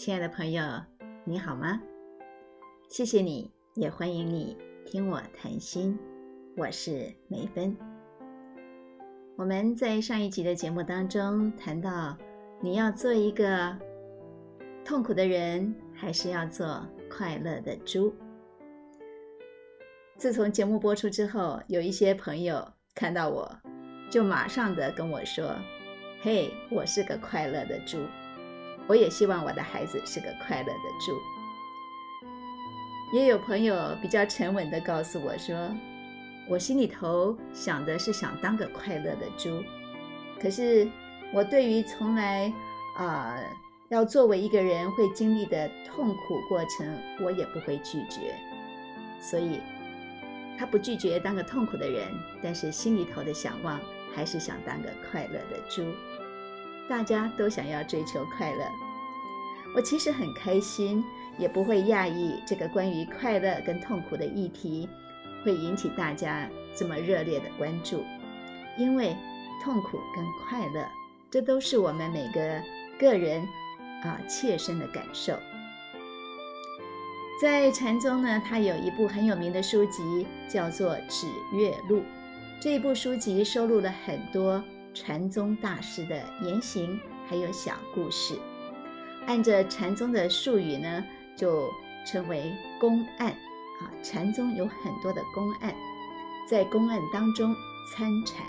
亲爱的朋友，你好吗？谢谢你，也欢迎你听我谈心。我是梅芬。我们在上一集的节目当中谈到，你要做一个痛苦的人，还是要做快乐的猪？自从节目播出之后，有一些朋友看到我，就马上的跟我说：“嘿，我是个快乐的猪。”我也希望我的孩子是个快乐的猪。也有朋友比较沉稳的告诉我说：“我心里头想的是想当个快乐的猪，可是我对于从来啊要作为一个人会经历的痛苦过程，我也不会拒绝。所以，他不拒绝当个痛苦的人，但是心里头的想望还是想当个快乐的猪。”大家都想要追求快乐，我其实很开心，也不会讶异这个关于快乐跟痛苦的议题会引起大家这么热烈的关注，因为痛苦跟快乐，这都是我们每个个人啊切身的感受。在禅宗呢，它有一部很有名的书籍，叫做《指月录》，这一部书籍收录了很多。禅宗大师的言行，还有小故事，按着禅宗的术语呢，就称为公案啊。禅宗有很多的公案，在公案当中参禅。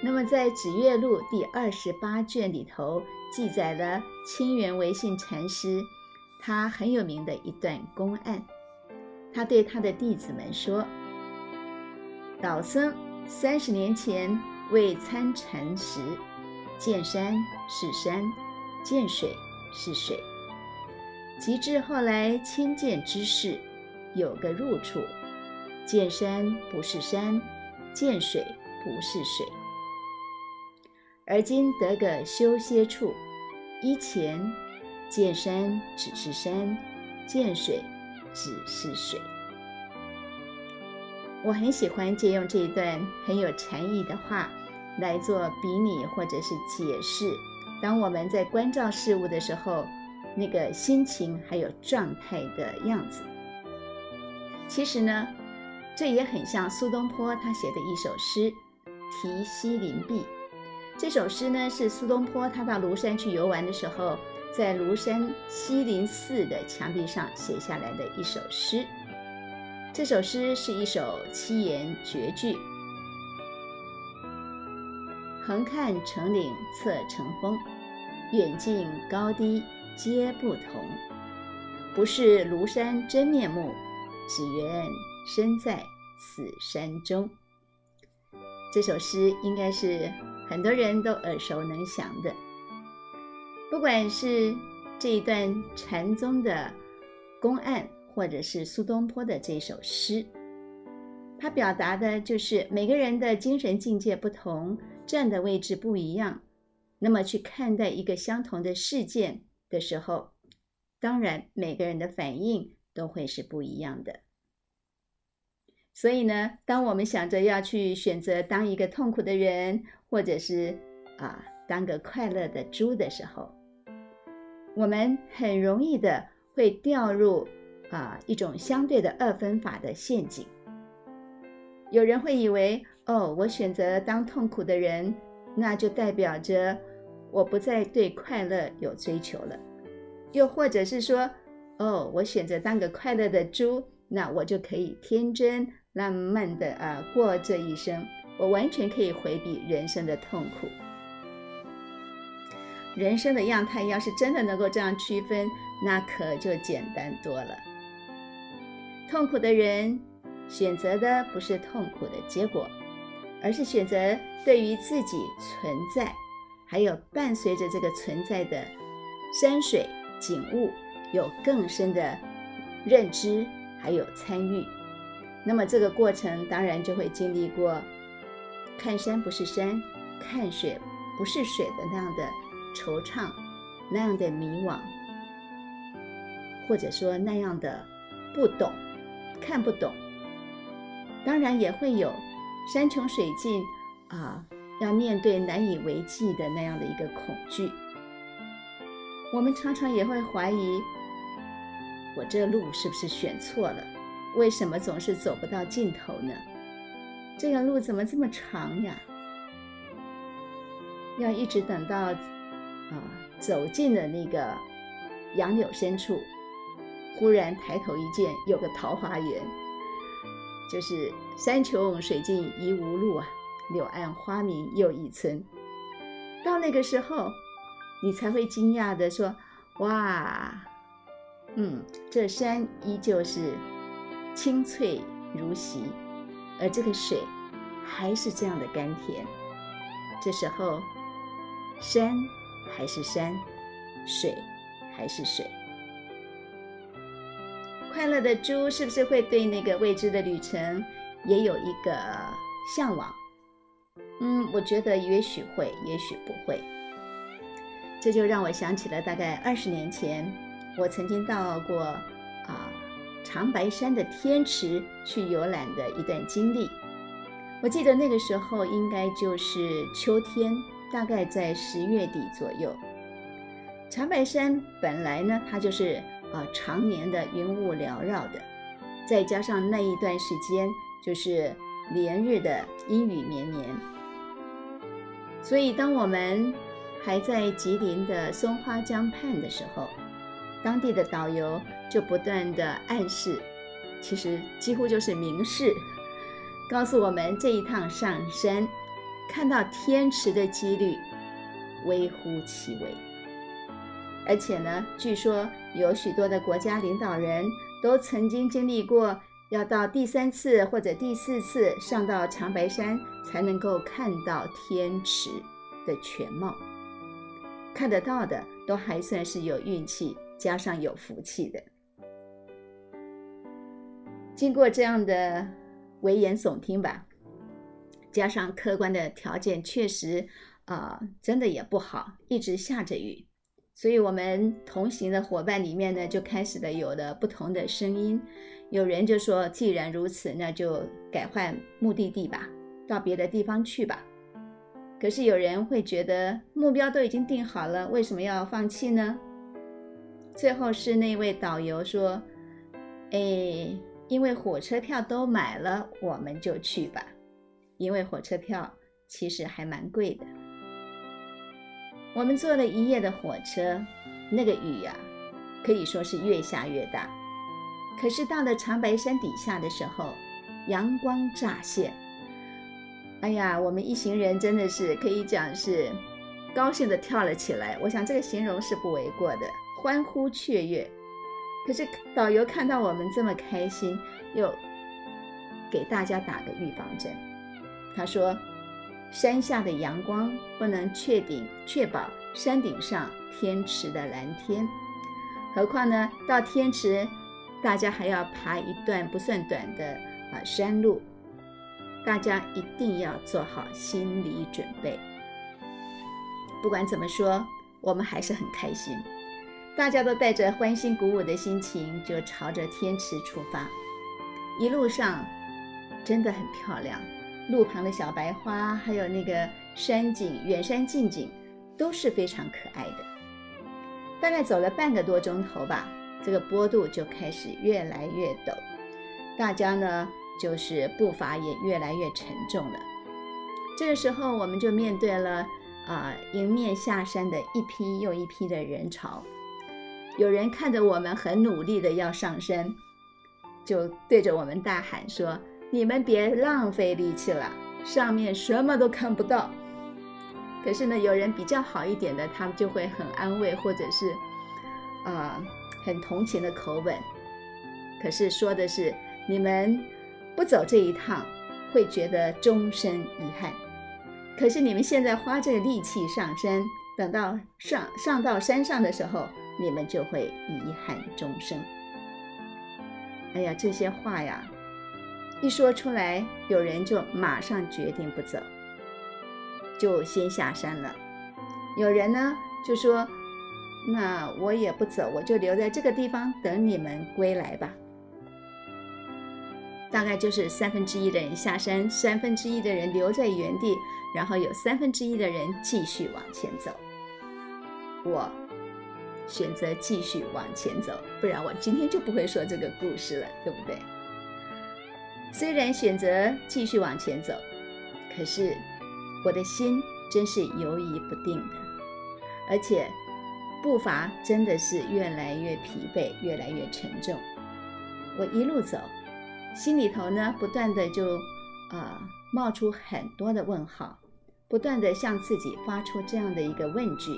那么在《指月录》第二十八卷里头，记载了清源维信禅师他很有名的一段公案。他对他的弟子们说：“老僧三十年前。”为参禅时，见山是山，见水是水。及至后来亲见之事，有个入处，见山不是山，见水不是水。而今得个修歇处，依前见山只是山，见水只是水。我很喜欢借用这一段很有禅意的话来做比拟或者是解释。当我们在关照事物的时候，那个心情还有状态的样子，其实呢，这也很像苏东坡他写的一首诗《题西林壁》。这首诗呢，是苏东坡他到庐山去游玩的时候，在庐山西林寺的墙壁上写下来的一首诗。这首诗是一首七言绝句：“横看成岭侧成峰，远近高低皆不同。不是庐山真面目，只缘身在此山中。”这首诗应该是很多人都耳熟能详的。不管是这一段禅宗的公案。或者是苏东坡的这首诗，它表达的就是每个人的精神境界不同，站的位置不一样，那么去看待一个相同的事件的时候，当然每个人的反应都会是不一样的。所以呢，当我们想着要去选择当一个痛苦的人，或者是啊当个快乐的猪的时候，我们很容易的会掉入。啊，一种相对的二分法的陷阱。有人会以为，哦，我选择当痛苦的人，那就代表着我不再对快乐有追求了；又或者是说，哦，我选择当个快乐的猪，那我就可以天真浪漫的啊过这一生，我完全可以回避人生的痛苦。人生的样态要是真的能够这样区分，那可就简单多了。痛苦的人选择的不是痛苦的结果，而是选择对于自己存在，还有伴随着这个存在的山水景物有更深的认知，还有参与。那么这个过程当然就会经历过看山不是山，看水不是水的那样的惆怅，那样的迷惘，或者说那样的不懂。看不懂，当然也会有山穷水尽啊，要面对难以为继的那样的一个恐惧。我们常常也会怀疑，我这路是不是选错了？为什么总是走不到尽头呢？这个路怎么这么长呀？要一直等到啊走进了那个杨柳深处，忽然抬头一见，有个桃花源，就是山穷水尽疑无路啊，柳暗花明又一村。到那个时候，你才会惊讶的说：“哇，嗯，这山依旧是清脆如洗。”而这个水还是这样的甘甜，这时候山还是山，水还是水。快乐的猪是不是会对那个未知的旅程也有一个向往？嗯，我觉得也许会，也许不会。这就让我想起了大概二十年前，我曾经到过啊。长白山的天池去游览的一段经历，我记得那个时候应该就是秋天，大概在十月底左右。长白山本来呢，它就是啊常年的云雾缭绕的，再加上那一段时间就是连日的阴雨绵绵，所以当我们还在吉林的松花江畔的时候。当地的导游就不断的暗示，其实几乎就是明示，告诉我们这一趟上山看到天池的几率微乎其微。而且呢，据说有许多的国家领导人都曾经经历过要到第三次或者第四次上到长白山才能够看到天池的全貌，看得到的都还算是有运气。加上有福气的，经过这样的危言耸听吧，加上客观的条件确实啊，真的也不好，一直下着雨，所以我们同行的伙伴里面呢，就开始的有了不同的声音。有人就说，既然如此，那就改换目的地吧，到别的地方去吧。可是有人会觉得，目标都已经定好了，为什么要放弃呢？最后是那位导游说：“哎，因为火车票都买了，我们就去吧。因为火车票其实还蛮贵的。我们坐了一夜的火车，那个雨呀，可以说是越下越大。可是到了长白山底下的时候，阳光乍现。哎呀，我们一行人真的是可以讲是高兴的跳了起来。我想这个形容是不为过的。”欢呼雀跃，可是导游看到我们这么开心，又给大家打个预防针。他说：“山下的阳光不能确定确保山顶上天池的蓝天，何况呢，到天池大家还要爬一段不算短的啊山路，大家一定要做好心理准备。不管怎么说，我们还是很开心。”大家都带着欢欣鼓舞的心情，就朝着天池出发。一路上真的很漂亮，路旁的小白花，还有那个山景、远山近景，都是非常可爱的。大概走了半个多钟头吧，这个坡度就开始越来越陡，大家呢就是步伐也越来越沉重了。这个时候，我们就面对了啊迎面下山的一批又一批的人潮。有人看着我们很努力的要上山，就对着我们大喊说：“你们别浪费力气了，上面什么都看不到。”可是呢，有人比较好一点的，他们就会很安慰，或者是啊很同情的口吻。可是说的是你们不走这一趟，会觉得终身遗憾。可是你们现在花这个力气上山，等到上上到山上的时候。你们就会遗憾终生。哎呀，这些话呀，一说出来，有人就马上决定不走，就先下山了。有人呢就说：“那我也不走，我就留在这个地方等你们归来吧。”大概就是三分之一的人下山，三分之一的人留在原地，然后有三分之一的人继续往前走。我。选择继续往前走，不然我今天就不会说这个故事了，对不对？虽然选择继续往前走，可是我的心真是犹疑不定的，而且步伐真的是越来越疲惫，越来越沉重。我一路走，心里头呢不断的就啊冒出很多的问号，不断的向自己发出这样的一个问句。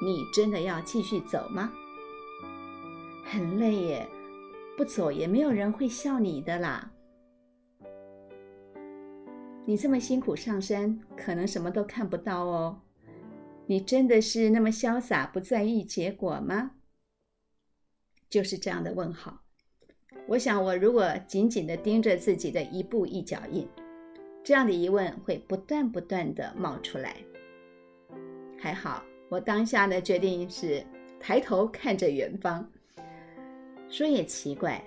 你真的要继续走吗？很累耶，不走也没有人会笑你的啦。你这么辛苦上山，可能什么都看不到哦。你真的是那么潇洒，不在意结果吗？就是这样的问号。我想，我如果紧紧的盯着自己的一步一脚印，这样的疑问会不断不断的冒出来。还好。我当下的决定是抬头看着远方。说也奇怪，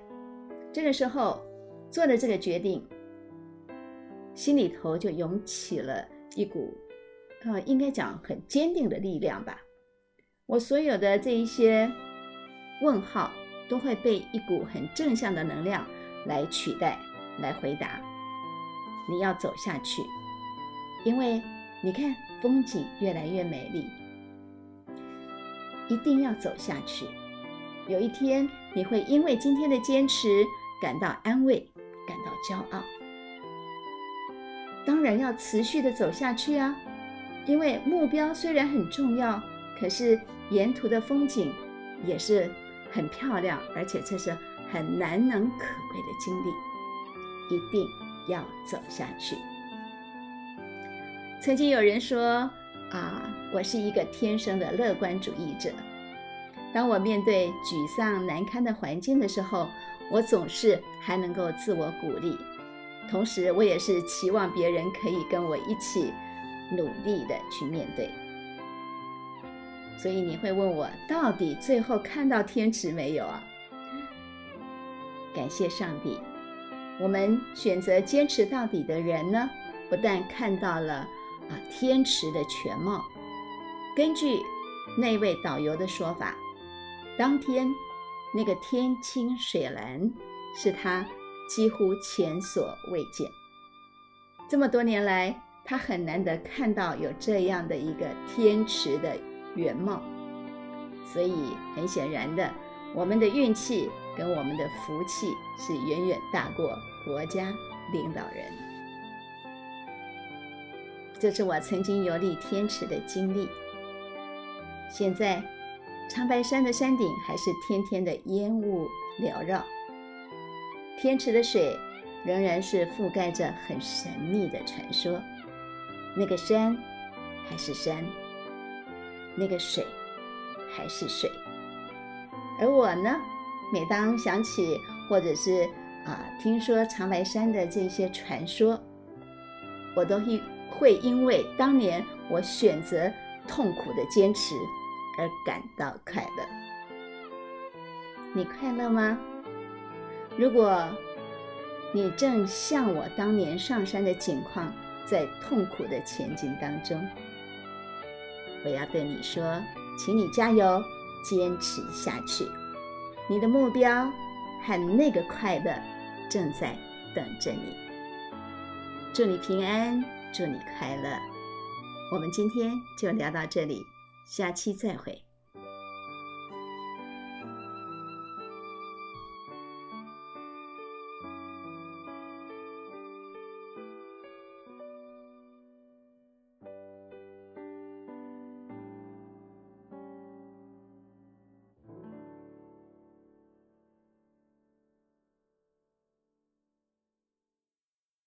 这个时候做的这个决定，心里头就涌起了一股，呃，应该讲很坚定的力量吧。我所有的这一些问号都会被一股很正向的能量来取代，来回答。你要走下去，因为你看风景越来越美丽。一定要走下去。有一天，你会因为今天的坚持感到安慰，感到骄傲。当然要持续的走下去啊！因为目标虽然很重要，可是沿途的风景也是很漂亮，而且这是很难能可贵的经历。一定要走下去。曾经有人说。啊，我是一个天生的乐观主义者。当我面对沮丧难堪的环境的时候，我总是还能够自我鼓励。同时，我也是期望别人可以跟我一起努力的去面对。所以你会问我，到底最后看到天池没有啊？感谢上帝，我们选择坚持到底的人呢，不但看到了。啊，天池的全貌。根据那位导游的说法，当天那个天清水蓝，是他几乎前所未见。这么多年来，他很难得看到有这样的一个天池的原貌。所以，很显然的，我们的运气跟我们的福气是远远大过国家领导人。这是我曾经游历天池的经历。现在，长白山的山顶还是天天的烟雾缭绕，天池的水仍然是覆盖着很神秘的传说。那个山还是山，那个水还是水。而我呢，每当想起或者是啊听说长白山的这些传说，我都会。会因为当年我选择痛苦的坚持而感到快乐。你快乐吗？如果你正像我当年上山的景况，在痛苦的前进当中，我要对你说，请你加油，坚持下去。你的目标和那个快乐正在等着你。祝你平安。祝你快乐！我们今天就聊到这里，下期再会。